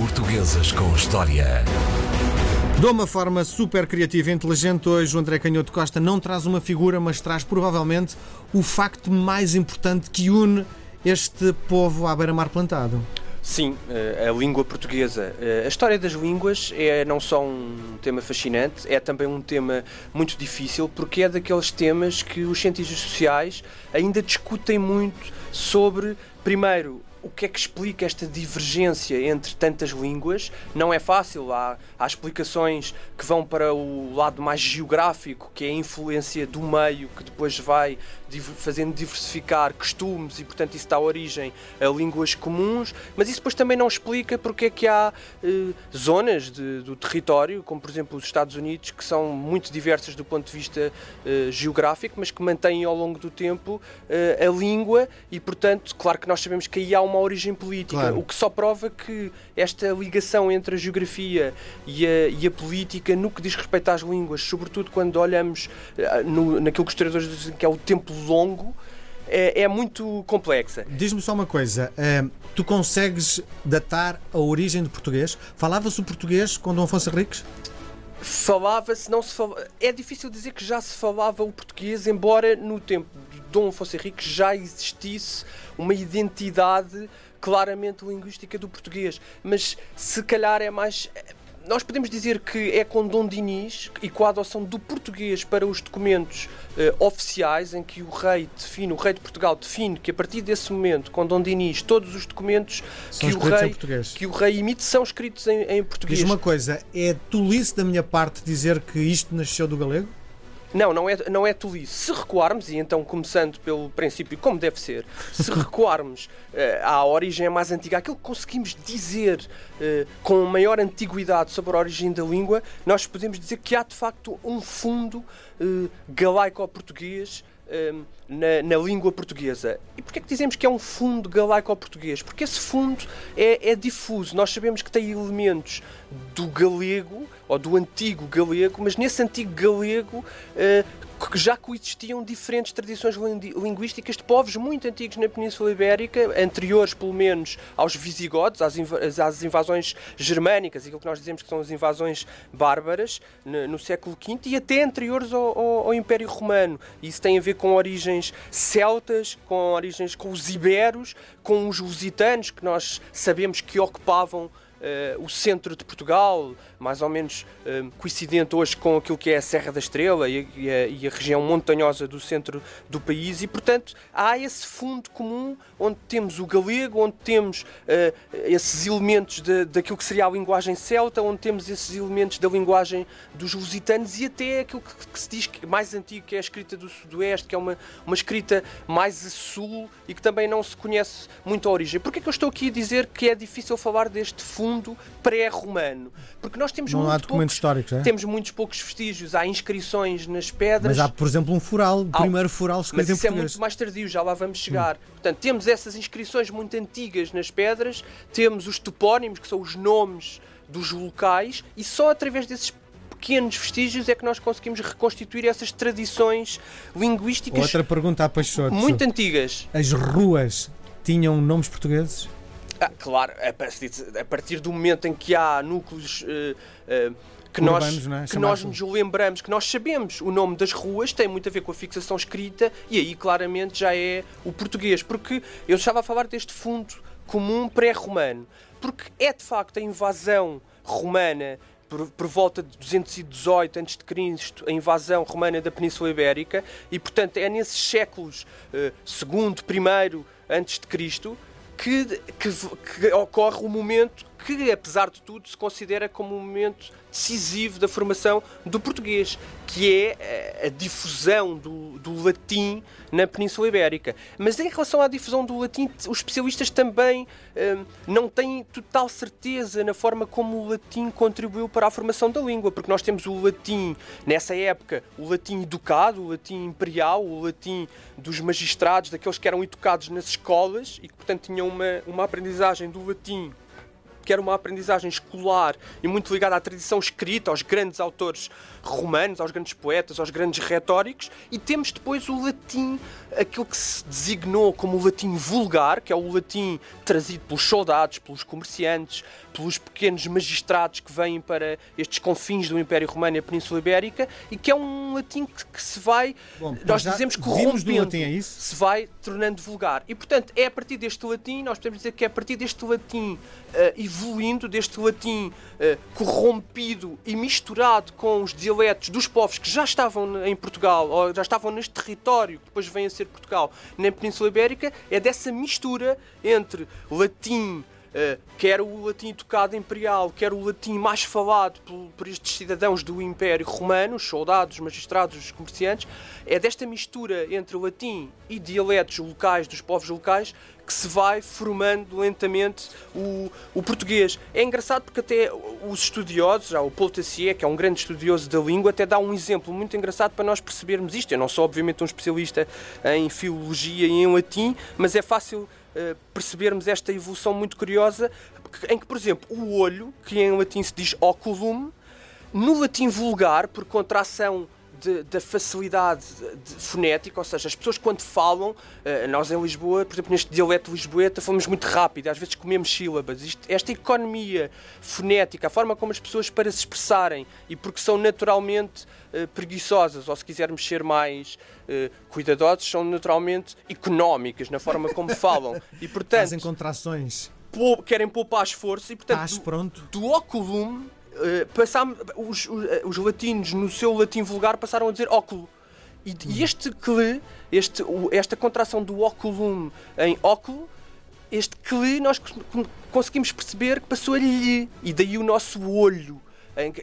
Portuguesas com História. De uma forma super criativa e inteligente, hoje o André Canhoto Costa não traz uma figura, mas traz provavelmente o facto mais importante que une este povo à beira-mar plantado. Sim, eh, a língua portuguesa. Eh, a história das línguas é não só um tema fascinante, é também um tema muito difícil, porque é daqueles temas que os cientistas sociais ainda discutem muito sobre, primeiro, o que é que explica esta divergência entre tantas línguas? Não é fácil, há, há, explicações que vão para o lado mais geográfico, que é a influência do meio, que depois vai fazendo diversificar costumes e, portanto, isso dá origem a línguas comuns, mas isso depois também não explica porque é que há eh, zonas de, do território, como por exemplo os Estados Unidos, que são muito diversas do ponto de vista eh, geográfico, mas que mantêm ao longo do tempo eh, a língua e, portanto, claro que nós sabemos que aí há uma origem política, claro. o que só prova que esta ligação entre a geografia e a, e a, política no que diz respeito às línguas, sobretudo quando olhamos uh, no, naquilo que os historiadores dizem que é o tempo longo, é, é muito complexa. Diz-me só uma coisa: uh, tu consegues datar a origem do português? Falava-se o português com Dom Afonso Henriques? Falava-se, não se falava. É difícil dizer que já se falava o português, embora no tempo de Dom Afonso Henriques já existisse uma identidade claramente linguística do português. Mas se calhar é mais nós podemos dizer que é com Dom Dinis e com a adoção do português para os documentos uh, oficiais, em que o rei define, o rei de Portugal define que a partir desse momento, com Dom Dinis, todos os documentos que o, rei, que o rei emite são escritos em, em português. Diz uma coisa, é tolice da minha parte dizer que isto nasceu do galego? Não, não é, não é tolice. Se recuarmos, e então começando pelo princípio, como deve ser, se recuarmos uh, à origem mais antiga, aquilo que conseguimos dizer uh, com maior antiguidade sobre a origem da língua, nós podemos dizer que há de facto um fundo uh, galaico-português na, na, língua portuguesa. E porquê é que dizemos que é um fundo galaico-português? Porque esse fundo é, é, difuso. Nós sabemos que tem elementos do galego ou do antigo galego, mas nesse antigo galego uh, já coexistiam diferentes tradições linguísticas de povos muito antigos na Península Ibérica, anteriores pelo menos aos visigodos, às, inv às invasões germânicas, aquilo que nós dizemos que são as invasões bárbaras no, no século V, e até anteriores ao, ao, ao, Império Romano. Isso tem a ver com origens celtas, com origens com os iberos, com os lusitanos, que nós sabemos que ocupavam o centro de Portugal, mais ou menos uh, coincidente hoje com aquilo que é a Serra da Estrela e a, e, a, região montanhosa do centro do país, e portanto há esse fundo comum onde temos o galego, onde temos uh, esses elementos de, daquilo que seria a linguagem celta, onde temos esses elementos da linguagem dos lusitanos e até aquilo que, que se diz que mais antigo, que é a escrita do Sudoeste, que é uma, uma escrita mais a sul e que também não se conhece muito a origem. Porquê é que eu estou aqui a dizer que é difícil falar deste fundo? Mundo pré-romano. Porque nós temos Não há documentos históricos, é? Temos muitos poucos vestígios, há inscrições nas pedras. Mas há, por exemplo, um fural, o primeiro fural escrito Mas isso é muito mais tardio, já lá vamos chegar. Hum. Portanto, temos essas inscrições muito antigas nas pedras, temos os topónimos, que são os nomes dos locais, e só através desses pequenos vestígios é que nós conseguimos reconstituir essas tradições linguísticas. Outra pergunta a Peixoto. Muito antigas. As ruas tinham nomes portugueses? Ah, claro, a partir do momento em que há núcleos. Uh, uh, que, Urbanos, nós, é? que nós nos lembramos, que nós sabemos o nome das ruas, tem muito a ver com a fixação escrita e aí claramente já é o português. Porque eu estava a falar deste fundo comum pré-romano, porque é de facto a invasão romana por, por, volta de 218 a.C., a invasão romana da Península Ibérica, e portanto é nesses séculos uh, segundo, primeiro antes de Cristo que, que, que ocorre o momento que, apesar de tudo, se considera como um momento decisivo da formação do português, que é eh, a difusão do, do, latim na Península Ibérica. Mas em relação à difusão do latim, os especialistas também hum, não têm total certeza na forma como o latim contribuiu para a formação da língua, porque nós temos o latim, nessa época, o latim educado, o latim imperial, o latim dos magistrados, daqueles que eram educados nas escolas e que, portanto, tinham uma, uma aprendizagem do latim que era uma aprendizagem escolar e muito ligada à tradição escrita, aos grandes autores romanos, aos grandes poetas, aos grandes retóricos, e temos depois o latim, aquilo que se designou como o latim vulgar, que é o latim trazido pelos soldados, pelos comerciantes, pelos pequenos magistrados que vêm para estes confins do Império Romano e a Península Ibérica, e que é um latim que, que se vai, Bom, nós dizemos corrompendo, latim, é isso? se vai tornando vulgar. E portanto, é a partir deste latim, nós podemos dizer que é a partir deste latim eh, evoluindo, deste latim eh, corrompido e misturado com os dialetos dos povos que já estavam em Portugal, ou já estavam neste território que depois vem a ser Portugal, na Península Ibérica, é dessa mistura entre latim. Uh, quer o latim tocado imperial, quer o latim mais falado por, por, estes cidadãos do Império Romano, os soldados, os magistrados, os comerciantes, é desta mistura entre latim e dialetos locais dos povos locais que se vai formando lentamente o, o português. É engraçado porque até os estudiosos, já o Paul Tassier, que é um grande estudioso da língua, até dá um exemplo muito engraçado para nós percebermos isto. Eu não sou obviamente um especialista em filologia e em latim, mas é fácil Uh, percebermos esta evolução muito curiosa, em que, por exemplo, o olho, que em latim se diz oculum, no latim vulgar, por contração da facilidade de, fonética, ou seja, as pessoas quando falam, uh, nós em Lisboa, por exemplo, neste dialeto lisboeta, falamos muito rápido, às vezes comemos sílabas. Isto, esta economia fonética, a forma como as pessoas para se expressarem e porque são naturalmente uh, preguiçosas, ou se quisermos ser mais uh, cuidadosos, são naturalmente económicas na forma como falam. E portanto. Fazem contrações. Querem poupar esforço e, portanto, Tás pronto. do, do Uh, passam, os, os, os, latinos, no seu latim vulgar, passaram a dizer óculo. E, e este cle, este, esta contração do oculum em óculo, este cle, nós conseguimos perceber que passou a lhe, e daí o nosso olho.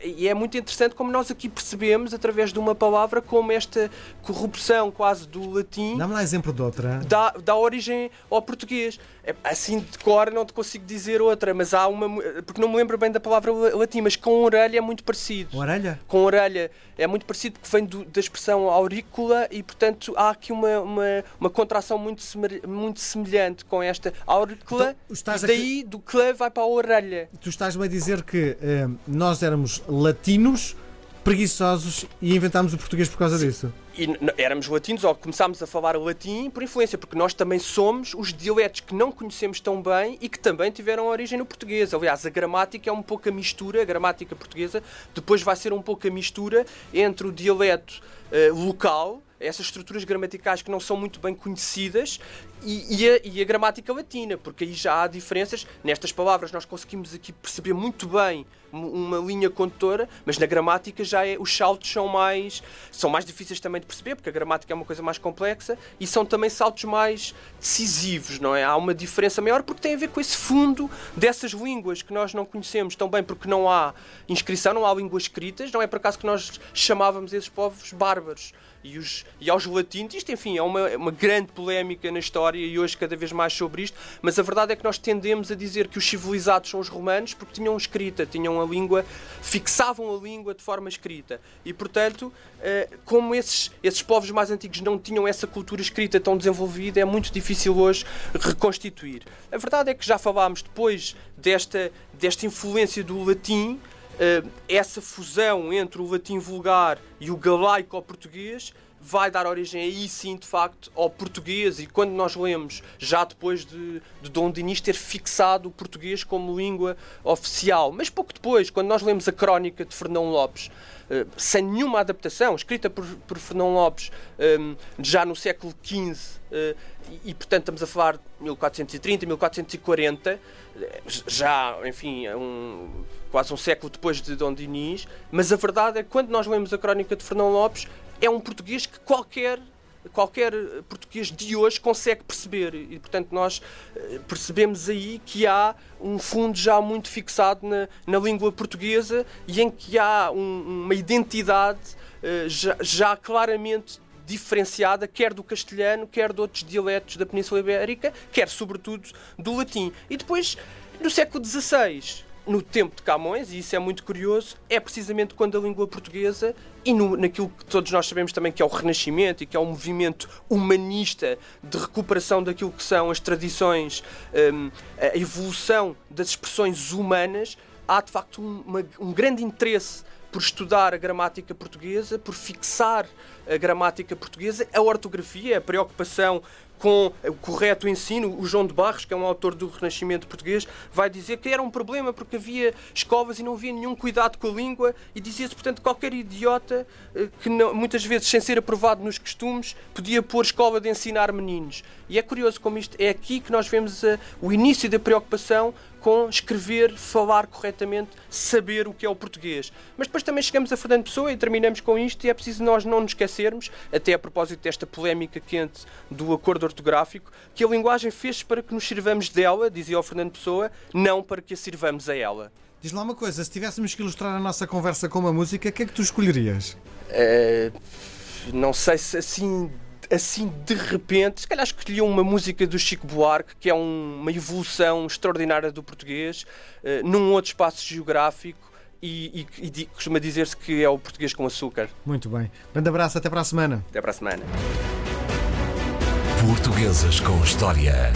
E é muito interessante como nós aqui percebemos, através de uma palavra, como esta corrupção quase do latim. Dá-me lá exemplo de outra. Dá, dá origem ao português. É, assim de cor não te consigo dizer outra, mas há uma. Porque não me lembro bem da palavra latim, mas com orelha é muito parecido. Orelha? Com orelha é muito parecido, que vem do, da expressão aurícula e, portanto, há aqui uma, uma, uma contração muito, muito semelhante com esta aurícula. Então, e daí, do clã vai para a orelha. Tu estás-me a dizer que eh, nós éramos latinos preguiçosos e inventámos o português por causa disso. E éramos latinos, ou começámos a falar latim por influência, porque nós também somos os dialetos que não conhecemos tão bem e que também tiveram origem no português. Aliás, a gramática é um pouco a mistura, a gramática portuguesa, depois vai ser um pouco a mistura entre o dialeto uh, local essas estruturas gramaticais que não são muito bem conhecidas e, e, a, e, a, gramática latina, porque aí já há diferenças. Nestas palavras nós conseguimos aqui perceber muito bem uma linha condutora, mas na gramática já é, os saltos são mais, são mais difíceis também perceber, porque a gramática é uma coisa mais complexa e são também saltos mais decisivos, não é? Há uma diferença maior porque tem a ver com esse fundo dessas línguas que nós não conhecemos tão bem, porque não há inscrição, não há línguas escritas, não é por acaso que nós chamávamos esses povos bárbaros e, os, e aos latinos. Isto, enfim, é uma, uma grande polémica na história e hoje cada vez mais sobre isto, mas a verdade é que nós tendemos a dizer que os civilizados são os romanos porque tinham escrita, tinham a língua, fixavam a língua de forma escrita. E, portanto, eh, como esses, esses povos mais antigos não tinham essa cultura escrita tão desenvolvida, é muito difícil hoje reconstituir. A verdade é que já falámos depois desta, desta influência do latim, uh, essa fusão entre o latim vulgar e o galaico português vai dar origem aí sim, de facto, ao português. E quando nós lemos, já depois de, de Dom Dinis ter fixado o português como língua oficial, mas pouco depois, quando nós lemos a crónica de Fernão Lopes, uh, sem nenhuma adaptação, escrita por, por Fernão Lopes um, já no século XV, uh, e, e, portanto estamos a falar de 1430, 1440, já, enfim, um, quase um século depois de Dom Dinis, mas a verdade é que quando nós lemos a crónica de Fernão Lopes, é um português que qualquer qualquer português de hoje consegue perceber e portanto nós eh, percebemos aí que há um fundo já muito fixado na, na língua portuguesa e em que há um, uma identidade uh, já, já claramente diferenciada, quer do castelhano, quer de outros dialetos da Península Ibérica, quer, sobretudo, do latim. E depois, no século XVI, no tempo de Camões, e isso é muito curioso, é precisamente quando a língua portuguesa, e no, naquilo que todos nós sabemos também que é o Renascimento e que é um movimento humanista de recuperação daquilo que são as tradições, um, a evolução das expressões humanas, há de facto um, uma, um grande interesse por estudar a gramática portuguesa, por fixar a gramática portuguesa, a ortografia, a preocupação com o correto ensino. O João de Barros, que é um autor do Renascimento português, vai dizer que era um problema porque havia escovas e não havia nenhum cuidado com a língua e dizia-se, portanto, qualquer idiota eh, que não, muitas vezes, sem ser aprovado nos costumes, podia pôr escola de ensinar meninos. E é curioso como isto é aqui que nós vemos a, o início da preocupação com escrever, falar corretamente, saber o que é o português. Mas depois também chegamos a Fernando Pessoa e terminamos com isto e é preciso nós não nos esquecermos, até a propósito desta polémica quente do acordo ortográfico, que a linguagem fez para que nos sirvamos dela, dizia o Fernando Pessoa, não para que a sirvamos a ela. Diz lá uma coisa, se tivéssemos que ilustrar a nossa conversa com uma música, o que é que tu escolherias? Uh, não sei se assim assim de repente, se calhar escolhi uma música do Chico Buarque, que é um, uma evolução extraordinária do português, uh, num outro espaço geográfico. E, e, e costuma dizer-se que é o português com açúcar. Muito bem. Grande abraço, até para a semana. Até para a semana. Portuguesas com História.